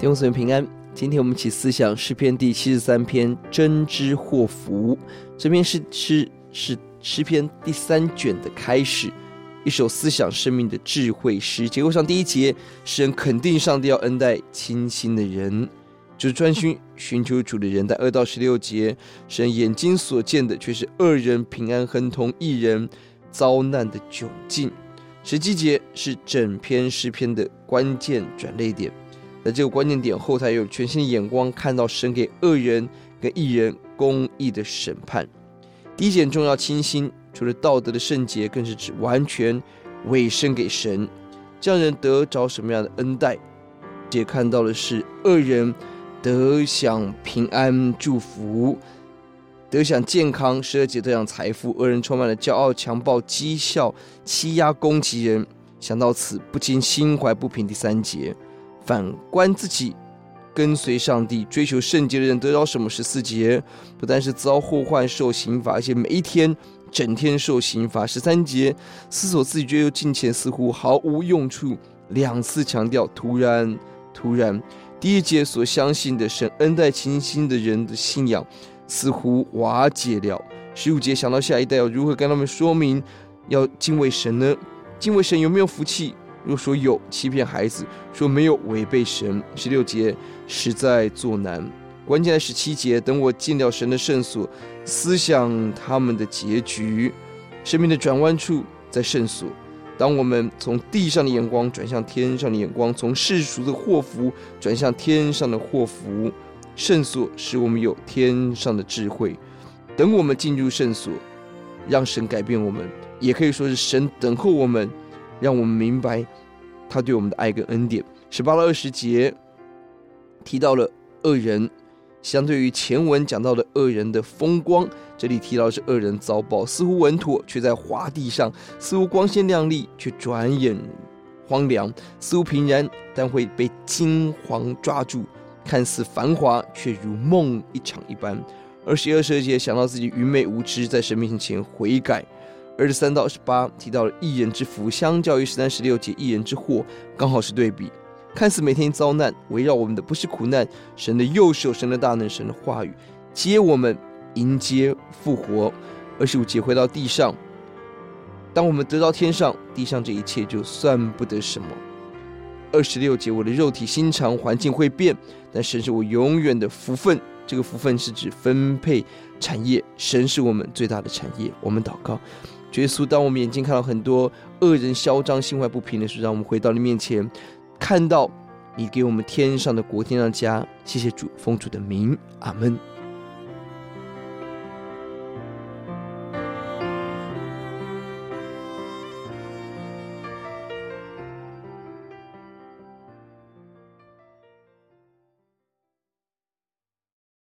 弟兄姊妹平安，今天我们一起思想诗篇第七十三篇真知祸福。这篇是诗是诗篇第三卷的开始，一首思想生命的智慧诗。结构上第一节，诗人肯定上帝要恩待清心的人，就是专心寻求主的人。在二到十六节，诗人眼睛所见的却是恶人平安亨通，一人遭难的窘境。十七节是整篇诗篇的关键转捩点。在这个关键点后，台有全新的眼光，看到神给恶人跟艺人公义的审判。第一点重要，清新，除了道德的圣洁，更是指完全委身给神。这样人得着什么样的恩待？也看到的是恶人得享平安祝福，得享健康，十二节得享财富。恶人充满了骄傲、强暴、讥笑、欺压、攻击人。想到此，不禁心怀不平。第三节。反观自己，跟随上帝、追求圣洁的人得到什么？十四节不但是遭祸患、受刑罚，而且每一天、整天受刑罚。十三节思索自己追求金钱似乎毫无用处，两次强调突然、突然。第一节所相信的神恩待清心的人的信仰似乎瓦解了。十五节想到下一代要如何跟他们说明要敬畏神呢？敬畏神有没有福气？若说有欺骗孩子，说没有违背神。十六节实在作难，关键在十七节。等我进了神的圣所，思想他们的结局，生命的转弯处在圣所。当我们从地上的眼光转向天上的眼光，从世俗的祸福转向天上的祸福，圣所使我们有天上的智慧。等我们进入圣所，让神改变我们，也可以说是神等候我们。让我们明白他对我们的爱跟恩典。十八到二十节提到了恶人，相对于前文讲到的恶人的风光，这里提到的是恶人遭报，似乎稳妥，却在滑地上；似乎光鲜亮丽，却转眼荒凉；似乎平然，但会被惊惶抓住；看似繁华，却如梦一场一般。二十一、二十节想到自己愚昧无知，在神面前悔改。二十三到二十八提到了一人之福，相较于十三、十六节一人之祸，刚好是对比。看似每天遭难，围绕我们的不是苦难，神的右手、神的大能、神的话语接我们迎接复活。二十五节回到地上，当我们得到天上，地上这一切就算不得什么。二十六节我的肉体心肠环境会变，但神是我永远的福分。这个福分是指分配产业，神是我们最大的产业。我们祷告。耶稣，当我们眼睛看到很多恶人嚣张、心怀不平的时候，让我们回到你面前，看到你给我们天上的国、天上的家。谢谢主，奉主的名，阿门。